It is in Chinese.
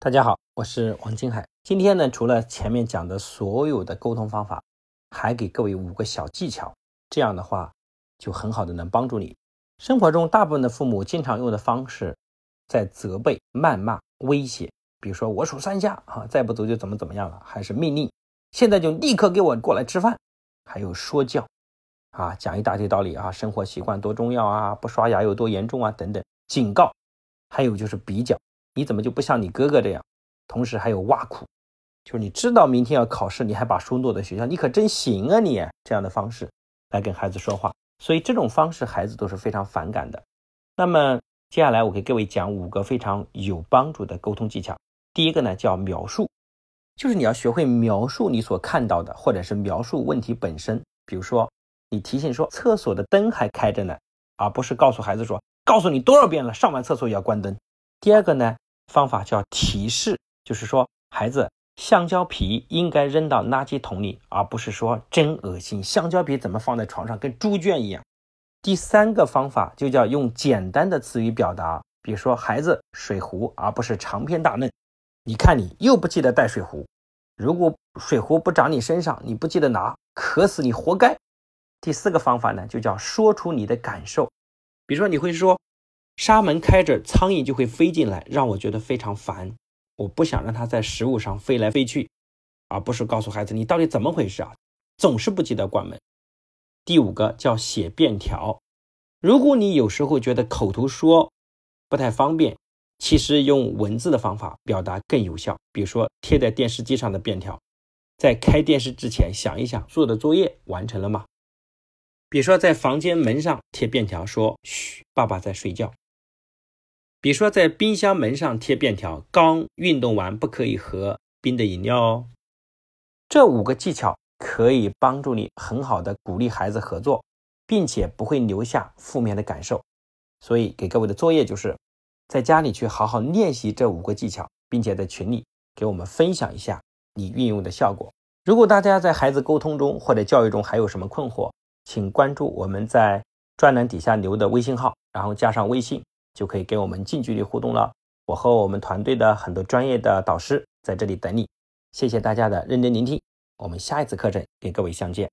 大家好，我是王金海。今天呢，除了前面讲的所有的沟通方法，还给各位五个小技巧。这样的话，就很好的能帮助你。生活中大部分的父母经常用的方式，在责备、谩骂、威胁。比如说，我数三下啊，再不走就怎么怎么样了，还是命令，现在就立刻给我过来吃饭。还有说教啊，讲一大堆道理啊，生活习惯多重要啊，不刷牙有多严重啊，等等，警告。还有就是比较。你怎么就不像你哥哥这样？同时还有挖苦，就是你知道明天要考试，你还把书落在学校，你可真行啊！你这样的方式来跟孩子说话，所以这种方式孩子都是非常反感的。那么接下来我给各位讲五个非常有帮助的沟通技巧。第一个呢叫描述，就是你要学会描述你所看到的，或者是描述问题本身。比如说，你提醒说厕所的灯还开着呢，而不是告诉孩子说，告诉你多少遍了，上完厕所也要关灯。第二个呢？方法叫提示，就是说，孩子，香蕉皮应该扔到垃圾桶里，而不是说真恶心，香蕉皮怎么放在床上跟猪圈一样。第三个方法就叫用简单的词语表达，比如说，孩子，水壶，而不是长篇大论。你看你又不记得带水壶，如果水壶不长你身上，你不记得拿，渴死你活该。第四个方法呢，就叫说出你的感受，比如说你会说。纱门开着，苍蝇就会飞进来，让我觉得非常烦。我不想让它在食物上飞来飞去，而不是告诉孩子你到底怎么回事啊，总是不记得关门。第五个叫写便条。如果你有时候觉得口头说不太方便，其实用文字的方法表达更有效。比如说贴在电视机上的便条，在开电视之前想一想做的作业完成了吗？比如说在房间门上贴便条，说嘘，爸爸在睡觉。比如说，在冰箱门上贴便条，刚运动完不可以喝冰的饮料哦。这五个技巧可以帮助你很好的鼓励孩子合作，并且不会留下负面的感受。所以，给各位的作业就是，在家里去好好练习这五个技巧，并且在群里给我们分享一下你运用的效果。如果大家在孩子沟通中或者教育中还有什么困惑，请关注我们在专栏底下留的微信号，然后加上微信。就可以跟我们近距离互动了。我和我们团队的很多专业的导师在这里等你。谢谢大家的认真聆听，我们下一次课程给各位相见。